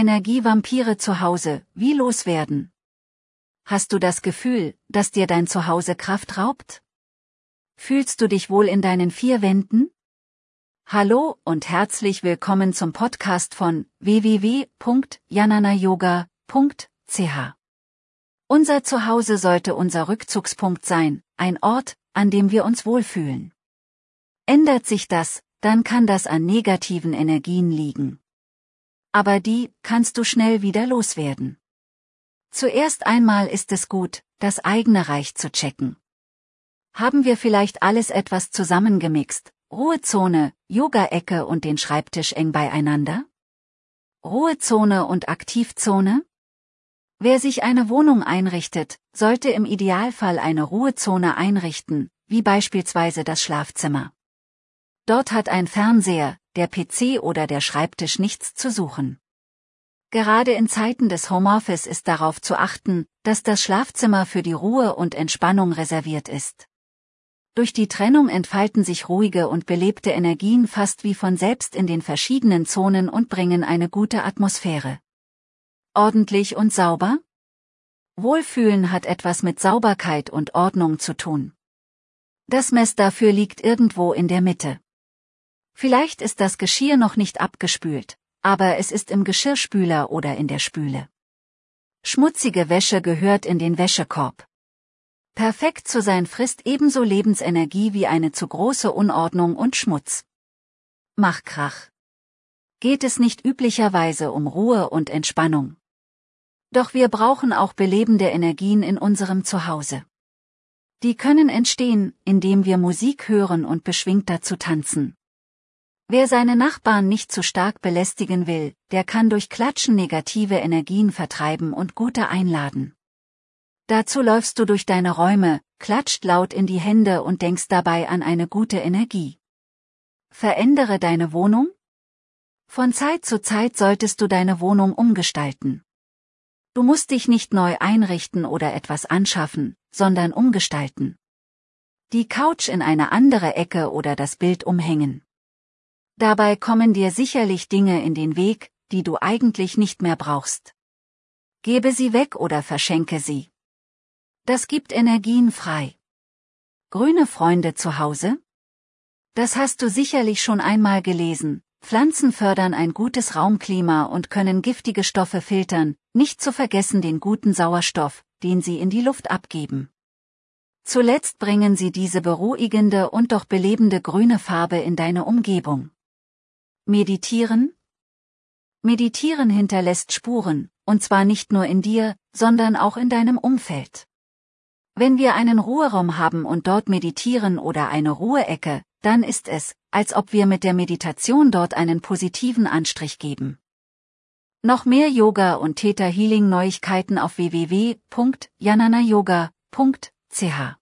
Energievampire zu Hause, wie loswerden? Hast du das Gefühl, dass dir dein Zuhause Kraft raubt? Fühlst du dich wohl in deinen vier Wänden? Hallo und herzlich willkommen zum Podcast von www.jananayoga.ch. Unser Zuhause sollte unser Rückzugspunkt sein, ein Ort, an dem wir uns wohlfühlen. Ändert sich das, dann kann das an negativen Energien liegen. Aber die kannst du schnell wieder loswerden. Zuerst einmal ist es gut, das eigene Reich zu checken. Haben wir vielleicht alles etwas zusammengemixt, Ruhezone, Yoga-Ecke und den Schreibtisch eng beieinander? Ruhezone und Aktivzone? Wer sich eine Wohnung einrichtet, sollte im Idealfall eine Ruhezone einrichten, wie beispielsweise das Schlafzimmer. Dort hat ein Fernseher, der PC oder der Schreibtisch nichts zu suchen. Gerade in Zeiten des Homeoffice ist darauf zu achten, dass das Schlafzimmer für die Ruhe und Entspannung reserviert ist. Durch die Trennung entfalten sich ruhige und belebte Energien fast wie von selbst in den verschiedenen Zonen und bringen eine gute Atmosphäre. Ordentlich und sauber? Wohlfühlen hat etwas mit Sauberkeit und Ordnung zu tun. Das Mess dafür liegt irgendwo in der Mitte. Vielleicht ist das Geschirr noch nicht abgespült, aber es ist im Geschirrspüler oder in der Spüle. Schmutzige Wäsche gehört in den Wäschekorb. Perfekt zu sein frisst ebenso Lebensenergie wie eine zu große Unordnung und Schmutz. Mach Krach. Geht es nicht üblicherweise um Ruhe und Entspannung? Doch wir brauchen auch belebende Energien in unserem Zuhause. Die können entstehen, indem wir Musik hören und beschwingt dazu tanzen. Wer seine Nachbarn nicht zu stark belästigen will, der kann durch Klatschen negative Energien vertreiben und gute einladen. Dazu läufst du durch deine Räume, klatscht laut in die Hände und denkst dabei an eine gute Energie. Verändere deine Wohnung? Von Zeit zu Zeit solltest du deine Wohnung umgestalten. Du musst dich nicht neu einrichten oder etwas anschaffen, sondern umgestalten. Die Couch in eine andere Ecke oder das Bild umhängen. Dabei kommen dir sicherlich Dinge in den Weg, die du eigentlich nicht mehr brauchst. Gebe sie weg oder verschenke sie. Das gibt Energien frei. Grüne Freunde zu Hause? Das hast du sicherlich schon einmal gelesen. Pflanzen fördern ein gutes Raumklima und können giftige Stoffe filtern, nicht zu vergessen den guten Sauerstoff, den sie in die Luft abgeben. Zuletzt bringen sie diese beruhigende und doch belebende grüne Farbe in deine Umgebung. Meditieren? Meditieren hinterlässt Spuren, und zwar nicht nur in dir, sondern auch in deinem Umfeld. Wenn wir einen Ruheraum haben und dort meditieren oder eine Ruheecke, dann ist es, als ob wir mit der Meditation dort einen positiven Anstrich geben. Noch mehr Yoga und Theta Healing Neuigkeiten auf www.jananayoga.ch